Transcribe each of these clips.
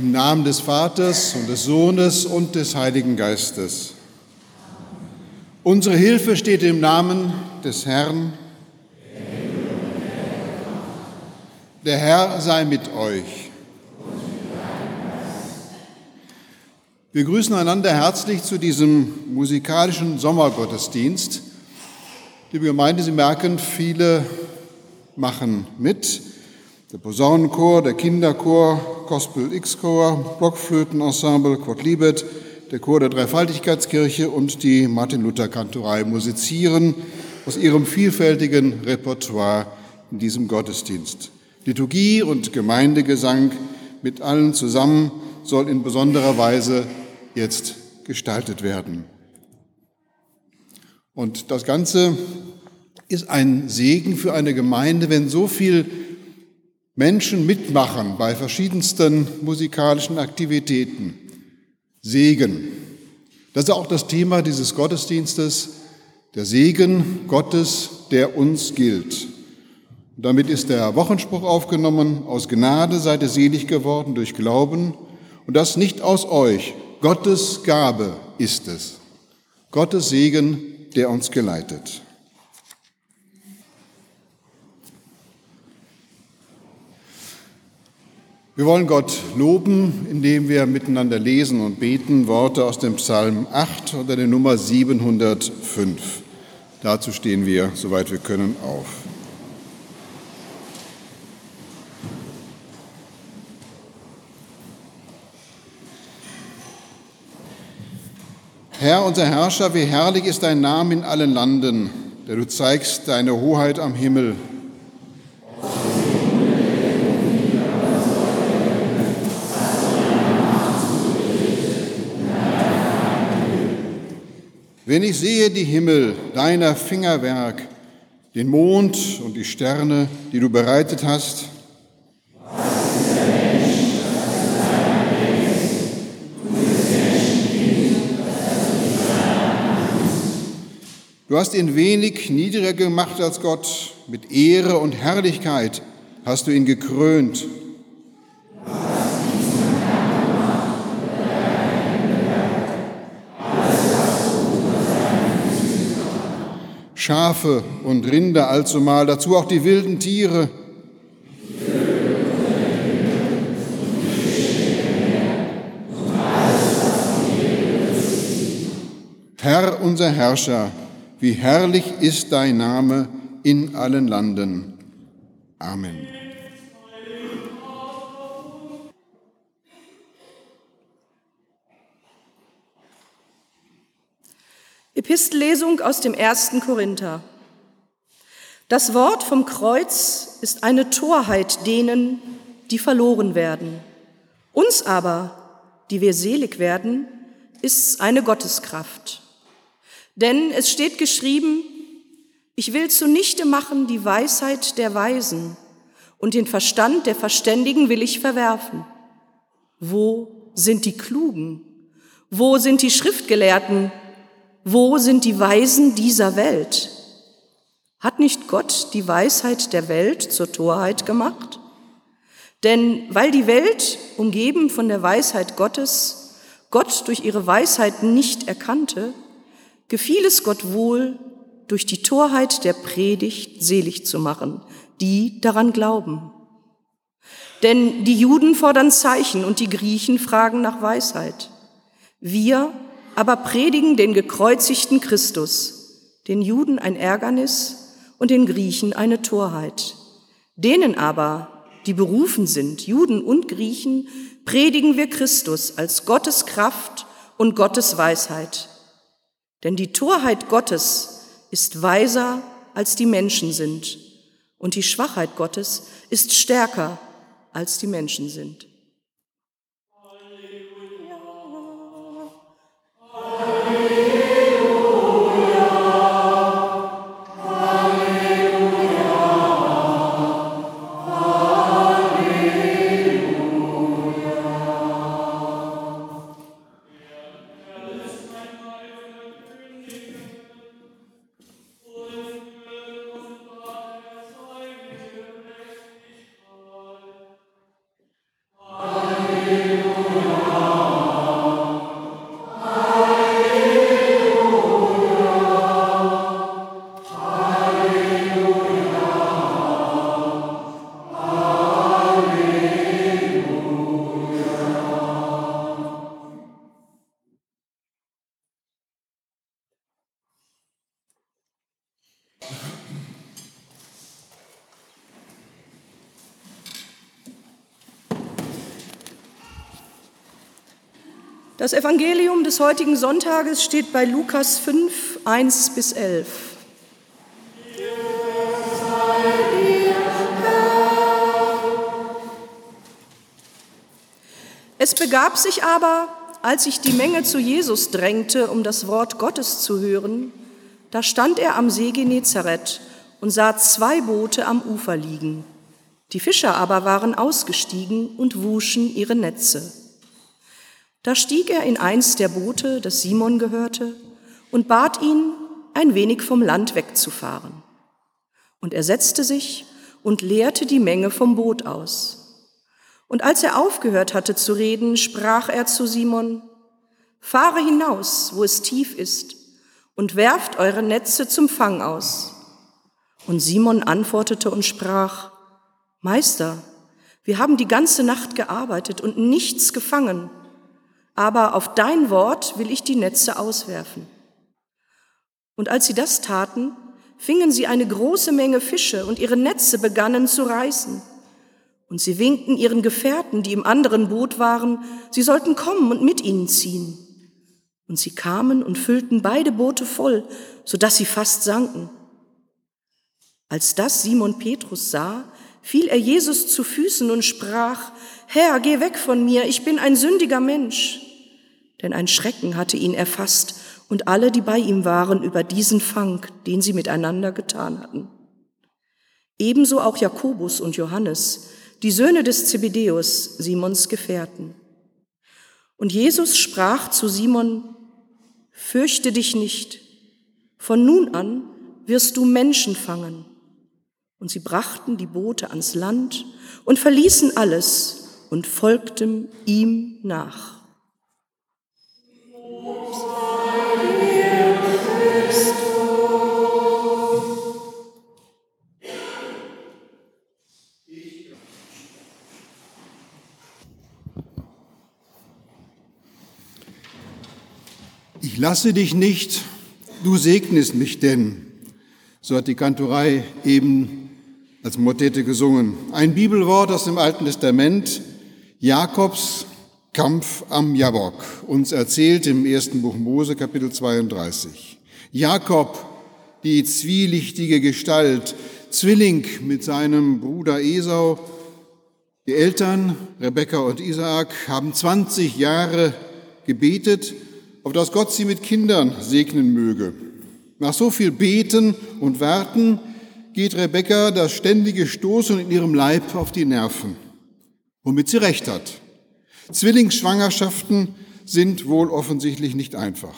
Im Namen des Vaters und des Sohnes und des Heiligen Geistes. Unsere Hilfe steht im Namen des Herrn. Der Herr sei mit euch. Wir grüßen einander herzlich zu diesem musikalischen Sommergottesdienst. Liebe Gemeinde, Sie merken, viele machen mit. Der Posaunenchor, der Kinderchor, Gospel X-Chor, Blockflötenensemble, Quod Libet, der Chor der Dreifaltigkeitskirche und die Martin-Luther-Kantorei musizieren aus ihrem vielfältigen Repertoire in diesem Gottesdienst. Liturgie und Gemeindegesang mit allen zusammen soll in besonderer Weise jetzt gestaltet werden. Und das Ganze ist ein Segen für eine Gemeinde, wenn so viel Menschen mitmachen bei verschiedensten musikalischen Aktivitäten. Segen. Das ist auch das Thema dieses Gottesdienstes, der Segen Gottes, der uns gilt. Und damit ist der Wochenspruch aufgenommen, aus Gnade seid ihr selig geworden durch Glauben und das nicht aus euch, Gottes Gabe ist es. Gottes Segen, der uns geleitet. Wir wollen Gott loben, indem wir miteinander lesen und beten Worte aus dem Psalm 8 oder der Nummer 705. Dazu stehen wir, soweit wir können, auf. Herr, unser Herrscher, wie herrlich ist dein Name in allen Landen, der du zeigst deine Hoheit am Himmel. Wenn ich sehe die Himmel, deiner Fingerwerk, den Mond und die Sterne, die du bereitet hast, Du hast ihn wenig niedriger gemacht als Gott, mit Ehre und Herrlichkeit hast du ihn gekrönt. Schafe und Rinder allzumal, dazu auch die wilden Tiere. Herr unser Herrscher, wie herrlich ist dein Name in allen Landen. Amen. Epistellesung aus dem ersten Korinther. Das Wort vom Kreuz ist eine Torheit denen, die verloren werden. Uns aber, die wir selig werden, ist eine Gotteskraft. Denn es steht geschrieben, ich will zunichte machen die Weisheit der Weisen und den Verstand der Verständigen will ich verwerfen. Wo sind die Klugen? Wo sind die Schriftgelehrten? Wo sind die Weisen dieser Welt? Hat nicht Gott die Weisheit der Welt zur Torheit gemacht? Denn weil die Welt, umgeben von der Weisheit Gottes, Gott durch ihre Weisheit nicht erkannte, gefiel es Gott wohl, durch die Torheit der Predigt selig zu machen, die daran glauben. Denn die Juden fordern Zeichen und die Griechen fragen nach Weisheit. Wir aber predigen den gekreuzigten Christus, den Juden ein Ärgernis und den Griechen eine Torheit. Denen aber, die berufen sind, Juden und Griechen, predigen wir Christus als Gottes Kraft und Gottes Weisheit. Denn die Torheit Gottes ist weiser, als die Menschen sind, und die Schwachheit Gottes ist stärker, als die Menschen sind. Das Evangelium des heutigen Sonntages steht bei Lukas 5, 1 bis 11. Es begab sich aber, als sich die Menge zu Jesus drängte, um das Wort Gottes zu hören, da stand er am See Genezareth und sah zwei Boote am Ufer liegen. Die Fischer aber waren ausgestiegen und wuschen ihre Netze. Da stieg er in eins der Boote, das Simon gehörte, und bat ihn, ein wenig vom Land wegzufahren. Und er setzte sich und leerte die Menge vom Boot aus. Und als er aufgehört hatte zu reden, sprach er zu Simon, Fahre hinaus, wo es tief ist, und werft eure Netze zum Fang aus. Und Simon antwortete und sprach, Meister, wir haben die ganze Nacht gearbeitet und nichts gefangen aber auf dein Wort will ich die Netze auswerfen. Und als sie das taten, fingen sie eine große Menge Fische und ihre Netze begannen zu reißen. Und sie winkten ihren Gefährten, die im anderen Boot waren, sie sollten kommen und mit ihnen ziehen. Und sie kamen und füllten beide Boote voll, so dass sie fast sanken. Als das Simon Petrus sah, fiel er Jesus zu Füßen und sprach, Herr, geh weg von mir, ich bin ein sündiger Mensch denn ein Schrecken hatte ihn erfasst und alle, die bei ihm waren, über diesen Fang, den sie miteinander getan hatten. Ebenso auch Jakobus und Johannes, die Söhne des Zebedeus, Simons Gefährten. Und Jesus sprach zu Simon, Fürchte dich nicht, von nun an wirst du Menschen fangen. Und sie brachten die Boote ans Land und verließen alles und folgten ihm nach. Ich lasse dich nicht, du segnest mich denn. So hat die Kantorei eben als Motette gesungen. Ein Bibelwort aus dem Alten Testament, Jakobs Kampf am Jabok, uns erzählt im ersten Buch Mose, Kapitel 32. Jakob, die zwielichtige Gestalt, Zwilling mit seinem Bruder Esau. Die Eltern, Rebekka und Isaak, haben 20 Jahre gebetet, auf dass Gott sie mit Kindern segnen möge. Nach so viel Beten und Warten geht Rebekka das ständige Stoßen in ihrem Leib auf die Nerven, womit sie recht hat. Zwillingsschwangerschaften sind wohl offensichtlich nicht einfach.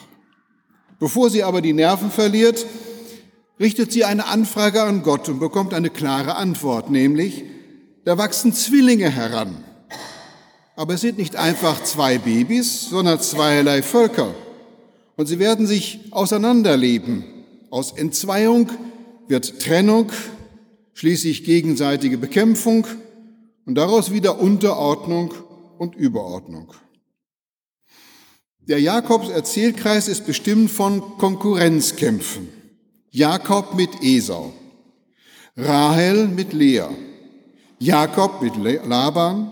Bevor sie aber die Nerven verliert, richtet sie eine Anfrage an Gott und bekommt eine klare Antwort, nämlich, da wachsen Zwillinge heran. Aber es sind nicht einfach zwei Babys, sondern zweierlei Völker. Und sie werden sich auseinanderleben. Aus Entzweiung wird Trennung, schließlich gegenseitige Bekämpfung und daraus wieder Unterordnung und Überordnung. Der Jakobs Erzählkreis ist bestimmt von Konkurrenzkämpfen. Jakob mit Esau, Rahel mit Lea, Jakob mit Laban,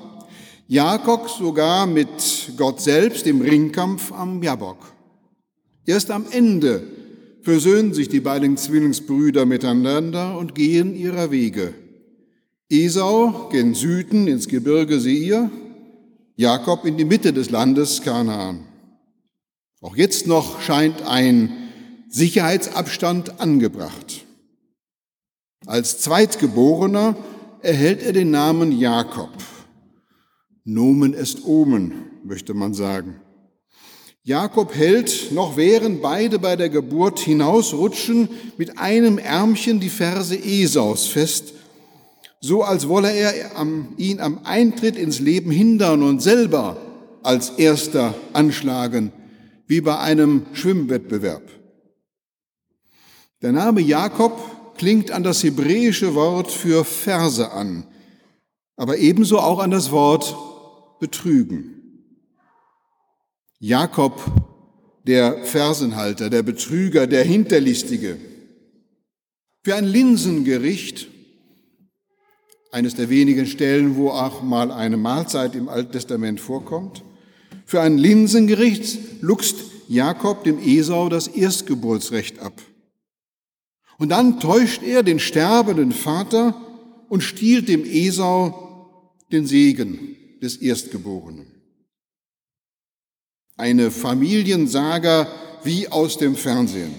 Jakob sogar mit Gott selbst im Ringkampf am Jabok. Erst am Ende versöhnen sich die beiden Zwillingsbrüder miteinander und gehen ihrer Wege. Esau gen Süden ins Gebirge Seir, Jakob in die Mitte des Landes Kanaan. Auch jetzt noch scheint ein Sicherheitsabstand angebracht. Als Zweitgeborener erhält er den Namen Jakob. Nomen est Omen, möchte man sagen. Jakob hält, noch während beide bei der Geburt hinausrutschen, mit einem Ärmchen die Verse Esaus fest so als wolle er ihn am Eintritt ins Leben hindern und selber als erster anschlagen, wie bei einem Schwimmwettbewerb. Der Name Jakob klingt an das hebräische Wort für Verse an, aber ebenso auch an das Wort betrügen. Jakob, der Fersenhalter, der Betrüger, der Hinterlistige. Für ein Linsengericht eines der wenigen Stellen, wo auch mal eine Mahlzeit im Alten Testament vorkommt. Für ein Linsengericht luchst Jakob dem Esau das Erstgeburtsrecht ab. Und dann täuscht er den sterbenden Vater und stiehlt dem Esau den Segen des Erstgeborenen. Eine Familiensaga wie aus dem Fernsehen.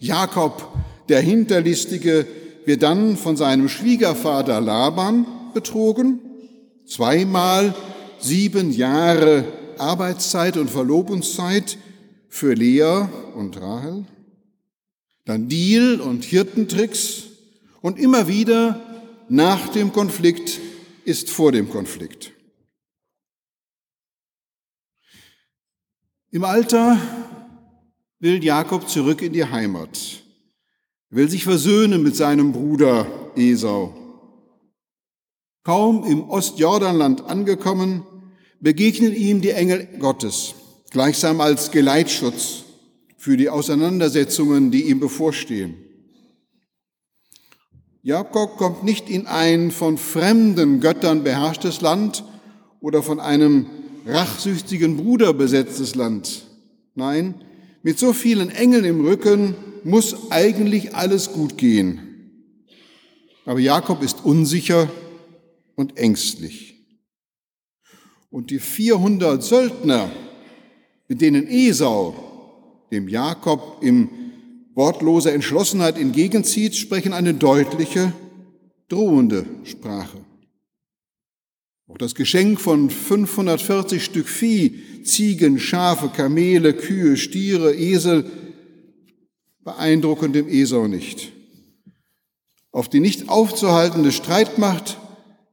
Jakob, der Hinterlistige, wird dann von seinem Schwiegervater Laban betrogen, zweimal sieben Jahre Arbeitszeit und Verlobungszeit für Lea und Rahel dann Deal und Hirtentricks und immer wieder nach dem Konflikt ist vor dem Konflikt. Im Alter will Jakob zurück in die Heimat, will sich versöhnen mit seinem Bruder Esau. Kaum im Ostjordanland angekommen, begegnen ihm die Engel Gottes, gleichsam als Geleitschutz für die Auseinandersetzungen, die ihm bevorstehen. Jakob kommt nicht in ein von fremden Göttern beherrschtes Land oder von einem rachsüchtigen Bruder besetztes Land. Nein, mit so vielen Engeln im Rücken muss eigentlich alles gut gehen. Aber Jakob ist unsicher und ängstlich. Und die 400 Söldner, mit denen Esau dem Jakob in wortloser Entschlossenheit entgegenzieht, sprechen eine deutliche, drohende Sprache. Auch das Geschenk von 540 Stück Vieh, Ziegen, Schafe, Kamele, Kühe, Stiere, Esel, beeindrucken dem Esau nicht. Auf die nicht aufzuhaltende Streitmacht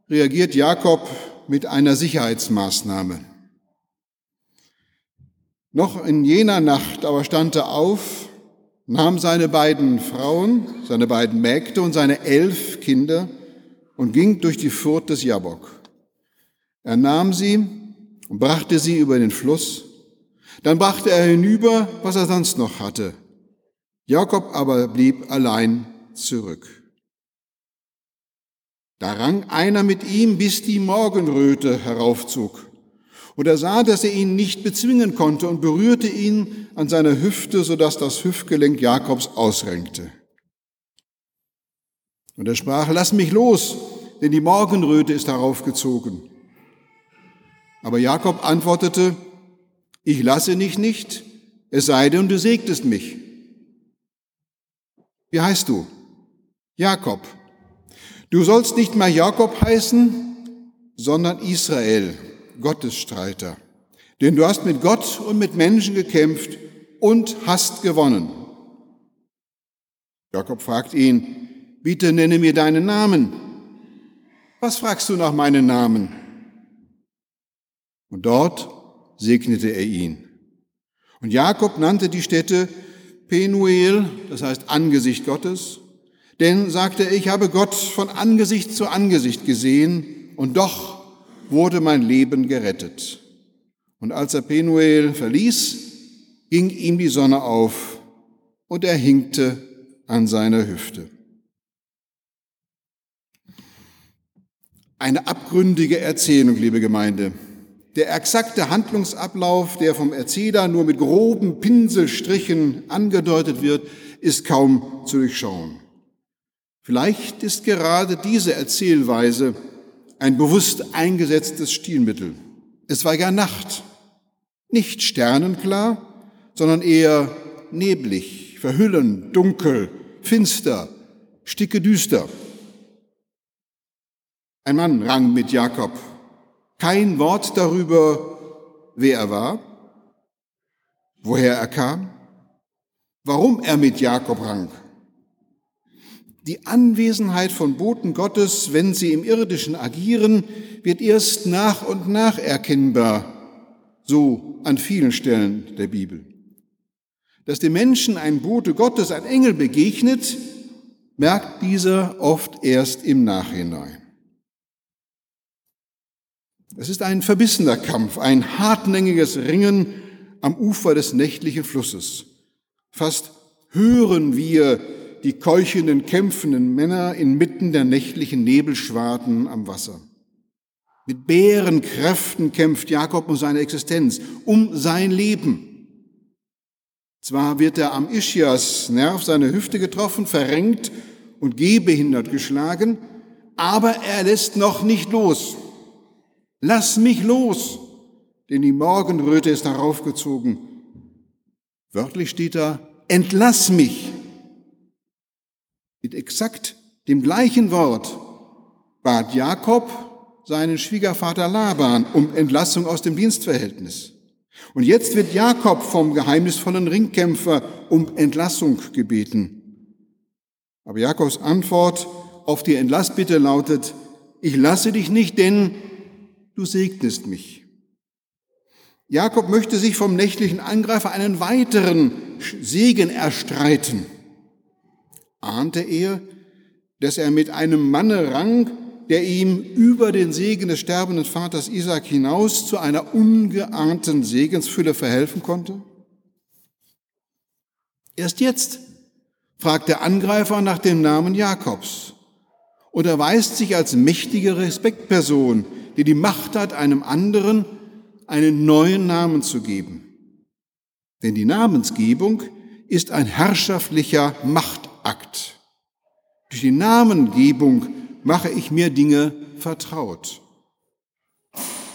reagiert Jakob mit einer Sicherheitsmaßnahme. Noch in jener Nacht aber stand er auf, nahm seine beiden Frauen, seine beiden Mägde und seine elf Kinder und ging durch die Furt des Jabok. Er nahm sie und brachte sie über den Fluss. Dann brachte er hinüber, was er sonst noch hatte. Jakob aber blieb allein zurück. Da rang einer mit ihm, bis die Morgenröte heraufzog. Und er sah, dass er ihn nicht bezwingen konnte und berührte ihn an seiner Hüfte, sodass das Hüftgelenk Jakobs ausrenkte. Und er sprach, lass mich los, denn die Morgenröte ist heraufgezogen. Aber Jakob antwortete, ich lasse dich nicht, es sei denn, du segtest mich. Wie heißt du? Jakob. Du sollst nicht mehr Jakob heißen, sondern Israel Gottesstreiter. Denn du hast mit Gott und mit Menschen gekämpft und hast gewonnen. Jakob fragt ihn, bitte nenne mir deinen Namen. Was fragst du nach meinem Namen? Und dort segnete er ihn. Und Jakob nannte die Stätte Penuel, das heißt Angesicht Gottes, denn, sagte er, ich habe Gott von Angesicht zu Angesicht gesehen und doch wurde mein Leben gerettet. Und als er Penuel verließ, ging ihm die Sonne auf und er hinkte an seiner Hüfte. Eine abgründige Erzählung, liebe Gemeinde. Der exakte Handlungsablauf, der vom Erzähler nur mit groben Pinselstrichen angedeutet wird, ist kaum zu durchschauen. Vielleicht ist gerade diese Erzählweise ein bewusst eingesetztes Stilmittel. Es war ja Nacht, nicht sternenklar, sondern eher neblig, verhüllend, dunkel, finster, sticke düster. Ein Mann rang mit Jakob. Kein Wort darüber, wer er war, woher er kam, warum er mit Jakob rang. Die Anwesenheit von Boten Gottes, wenn sie im irdischen agieren, wird erst nach und nach erkennbar, so an vielen Stellen der Bibel. Dass dem Menschen ein Bote Gottes, ein Engel begegnet, merkt dieser oft erst im Nachhinein. Es ist ein verbissener Kampf, ein hartnäckiges Ringen am Ufer des nächtlichen Flusses. Fast hören wir die keuchenden, kämpfenden Männer inmitten der nächtlichen Nebelschwaden am Wasser. Mit Bärenkräften kämpft Jakob um seine Existenz, um sein Leben. Zwar wird er am Ischias Nerv seine Hüfte getroffen, verrenkt und gehbehindert geschlagen, aber er lässt noch nicht los. Lass mich los, denn die Morgenröte ist heraufgezogen. Wörtlich steht da, entlass mich. Mit exakt dem gleichen Wort bat Jakob seinen Schwiegervater Laban um Entlassung aus dem Dienstverhältnis. Und jetzt wird Jakob vom geheimnisvollen Ringkämpfer um Entlassung gebeten. Aber Jakobs Antwort auf die Entlassbitte lautet, ich lasse dich nicht, denn du segnest mich. Jakob möchte sich vom nächtlichen Angreifer einen weiteren Segen erstreiten. Ahnte er, dass er mit einem Manne rang, der ihm über den Segen des sterbenden Vaters Isaac hinaus zu einer ungeahnten Segensfülle verhelfen konnte? Erst jetzt fragt der Angreifer nach dem Namen Jakobs und erweist sich als mächtige Respektperson, die die Macht hat, einem anderen einen neuen Namen zu geben. Denn die Namensgebung ist ein herrschaftlicher Machtakt. Durch die Namengebung mache ich mir Dinge vertraut.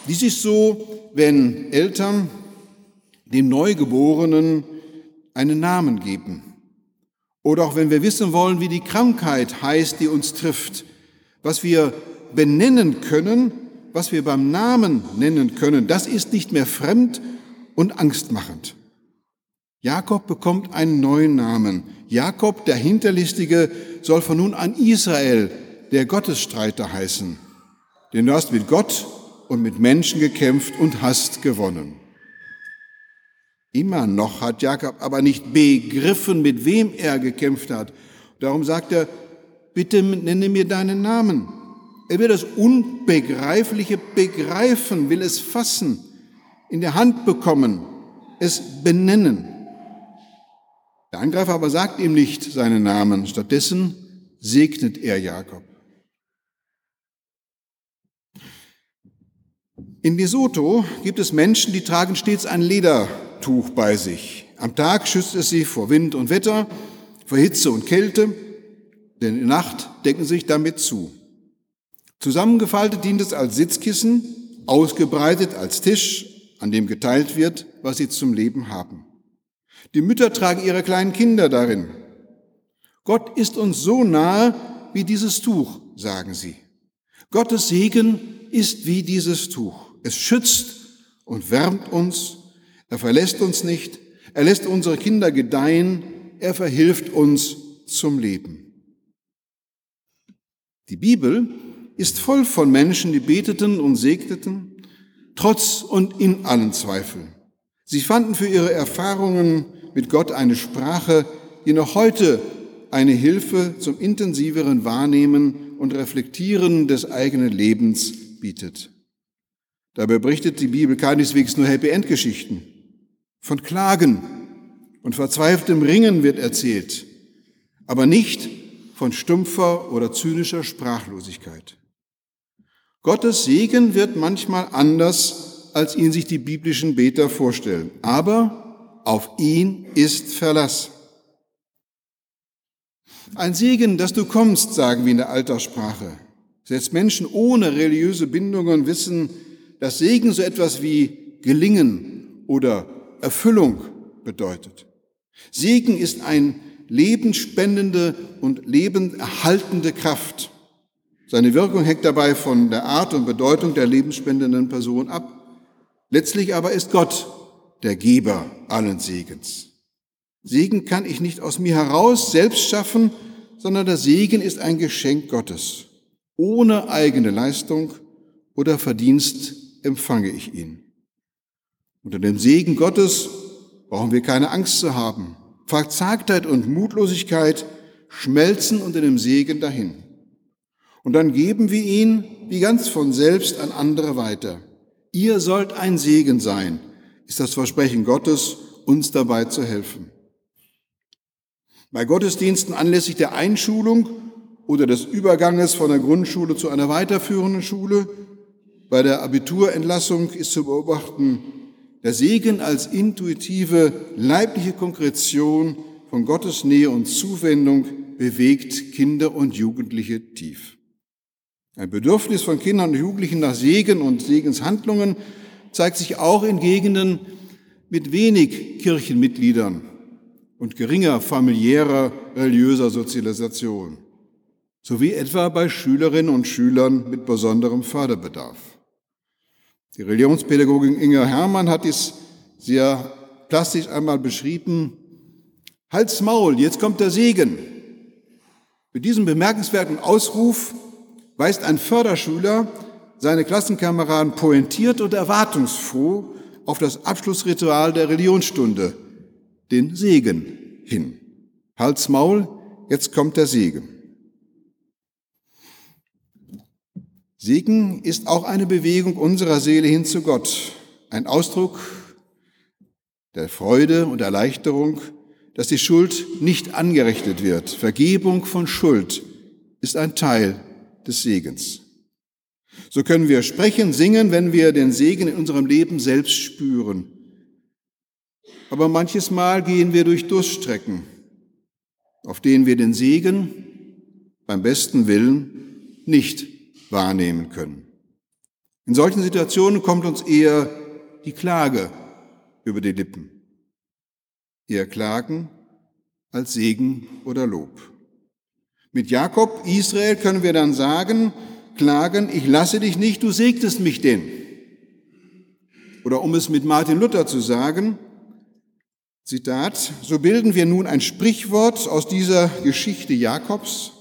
Dies ist so, wenn Eltern dem Neugeborenen einen Namen geben. Oder auch wenn wir wissen wollen, wie die Krankheit heißt, die uns trifft, was wir benennen können, was wir beim Namen nennen können, das ist nicht mehr fremd und angstmachend. Jakob bekommt einen neuen Namen. Jakob, der Hinterlistige, soll von nun an Israel der Gottesstreiter heißen, denn du hast mit Gott und mit Menschen gekämpft und hast gewonnen. Immer noch hat Jakob aber nicht begriffen, mit wem er gekämpft hat. Darum sagt er, bitte nenne mir deinen Namen. Er will das Unbegreifliche begreifen, will es fassen, in der Hand bekommen, es benennen. Der Angreifer aber sagt ihm nicht seinen Namen, stattdessen segnet er Jakob. In Lesotho gibt es Menschen, die tragen stets ein Ledertuch bei sich. Am Tag schützt es sie vor Wind und Wetter, vor Hitze und Kälte, denn in der Nacht decken sie sich damit zu. Zusammengefaltet dient es als Sitzkissen, ausgebreitet als Tisch, an dem geteilt wird, was sie zum Leben haben. Die Mütter tragen ihre kleinen Kinder darin. Gott ist uns so nahe wie dieses Tuch, sagen sie. Gottes Segen ist wie dieses Tuch. Es schützt und wärmt uns. Er verlässt uns nicht. Er lässt unsere Kinder gedeihen. Er verhilft uns zum Leben. Die Bibel ist voll von Menschen, die beteten und segneten, trotz und in allen Zweifeln. Sie fanden für ihre Erfahrungen mit Gott eine Sprache, die noch heute eine Hilfe zum intensiveren Wahrnehmen und Reflektieren des eigenen Lebens bietet. Dabei berichtet die Bibel keineswegs nur Happy End Geschichten. Von Klagen und verzweifeltem Ringen wird erzählt, aber nicht von stumpfer oder zynischer Sprachlosigkeit. Gottes Segen wird manchmal anders, als ihn sich die biblischen Beter vorstellen, aber auf ihn ist Verlass. Ein Segen, dass du kommst, sagen wir in der Alterssprache. Selbst Menschen ohne religiöse Bindungen wissen, dass Segen so etwas wie Gelingen oder Erfüllung bedeutet. Segen ist ein lebensspendende und lebenserhaltende Kraft. Seine Wirkung hängt dabei von der Art und Bedeutung der lebensspendenden Person ab. Letztlich aber ist Gott der Geber allen Segens. Segen kann ich nicht aus mir heraus selbst schaffen, sondern der Segen ist ein Geschenk Gottes, ohne eigene Leistung oder Verdienst empfange ich ihn. Unter dem Segen Gottes brauchen wir keine Angst zu haben. Verzagtheit und Mutlosigkeit schmelzen unter dem Segen dahin. Und dann geben wir ihn wie ganz von selbst an andere weiter. Ihr sollt ein Segen sein, ist das Versprechen Gottes, uns dabei zu helfen. Bei Gottesdiensten anlässlich der Einschulung oder des Überganges von der Grundschule zu einer weiterführenden Schule bei der Abiturentlassung ist zu beobachten, der Segen als intuitive leibliche Konkretion von Gottes Nähe und Zuwendung bewegt Kinder und Jugendliche tief. Ein Bedürfnis von Kindern und Jugendlichen nach Segen und Segenshandlungen zeigt sich auch in Gegenden mit wenig Kirchenmitgliedern und geringer familiärer religiöser Sozialisation, sowie etwa bei Schülerinnen und Schülern mit besonderem Förderbedarf. Die Religionspädagogin Inge Hermann hat dies sehr plastisch einmal beschrieben. Halt's Maul, jetzt kommt der Segen. Mit diesem bemerkenswerten Ausruf weist ein Förderschüler seine Klassenkameraden pointiert und erwartungsfroh auf das Abschlussritual der Religionsstunde, den Segen, hin. Halt's Maul, jetzt kommt der Segen. Segen ist auch eine Bewegung unserer Seele hin zu Gott, ein Ausdruck der Freude und Erleichterung, dass die Schuld nicht angerechnet wird. Vergebung von Schuld ist ein Teil des Segens. So können wir sprechen, singen, wenn wir den Segen in unserem Leben selbst spüren. Aber manches Mal gehen wir durch Durststrecken, auf denen wir den Segen beim besten Willen nicht wahrnehmen können. In solchen Situationen kommt uns eher die Klage über die Lippen. Eher Klagen als Segen oder Lob. Mit Jakob, Israel, können wir dann sagen, klagen, ich lasse dich nicht, du segnest mich denn. Oder um es mit Martin Luther zu sagen, Zitat, so bilden wir nun ein Sprichwort aus dieser Geschichte Jakobs.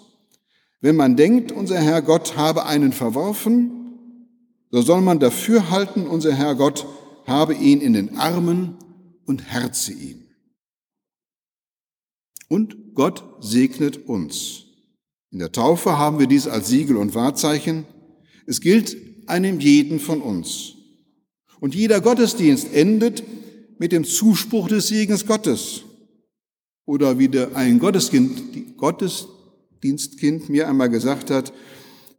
Wenn man denkt, unser Herr Gott habe einen verworfen, so soll man dafür halten, unser Herr Gott habe ihn in den Armen und herze ihn. Und Gott segnet uns. In der Taufe haben wir dies als Siegel und Wahrzeichen. Es gilt einem jeden von uns. Und jeder Gottesdienst endet mit dem Zuspruch des Segens Gottes. Oder wie der ein Gotteskind, Gottesdienstkind mir einmal gesagt hat,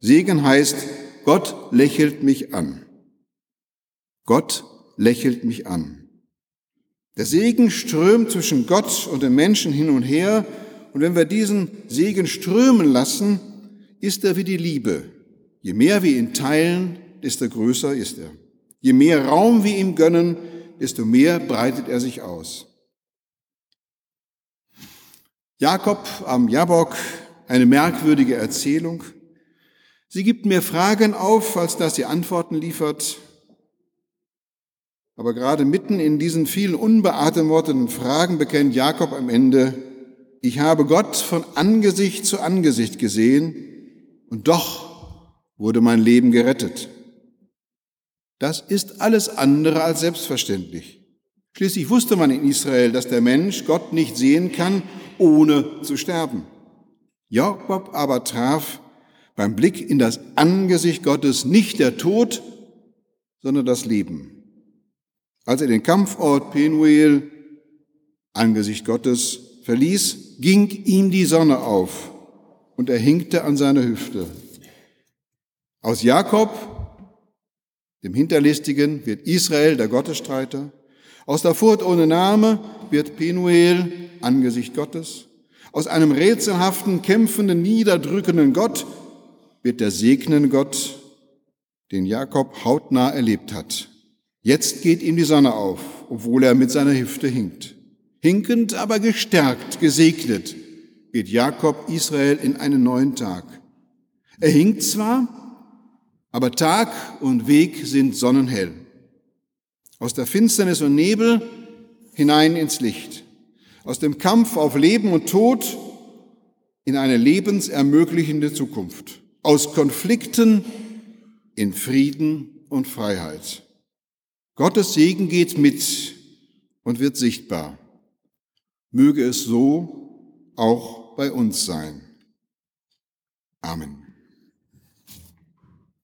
Segen heißt, Gott lächelt mich an. Gott lächelt mich an. Der Segen strömt zwischen Gott und den Menschen hin und her, und wenn wir diesen Segen strömen lassen, ist er wie die Liebe. Je mehr wir ihn teilen, desto größer ist er. Je mehr Raum wir ihm gönnen, desto mehr breitet er sich aus. Jakob am Jabok, eine merkwürdige Erzählung. Sie gibt mehr Fragen auf, als dass sie Antworten liefert. Aber gerade mitten in diesen vielen unbeantworteten Fragen bekennt Jakob am Ende, ich habe Gott von Angesicht zu Angesicht gesehen und doch wurde mein Leben gerettet. Das ist alles andere als selbstverständlich. Schließlich wusste man in Israel, dass der Mensch Gott nicht sehen kann, ohne zu sterben. Jakob aber traf beim Blick in das Angesicht Gottes nicht der Tod, sondern das Leben. Als er den Kampfort Penuel, Angesicht Gottes, verließ, ging ihm die Sonne auf und er hinkte an seiner Hüfte. Aus Jakob dem Hinterlistigen wird Israel der Gottesstreiter. Aus der Furcht ohne Name wird Penuel Angesicht Gottes. Aus einem rätselhaften, kämpfenden, niederdrückenden Gott wird der segnende Gott, den Jakob hautnah erlebt hat. Jetzt geht ihm die Sonne auf, obwohl er mit seiner Hüfte hinkt. Hinkend, aber gestärkt, gesegnet, geht Jakob Israel in einen neuen Tag. Er hinkt zwar, aber Tag und Weg sind sonnenhell. Aus der Finsternis und Nebel hinein ins Licht. Aus dem Kampf auf Leben und Tod in eine lebensermöglichende Zukunft. Aus Konflikten in Frieden und Freiheit. Gottes Segen geht mit und wird sichtbar. Möge es so auch bei uns sein. Amen.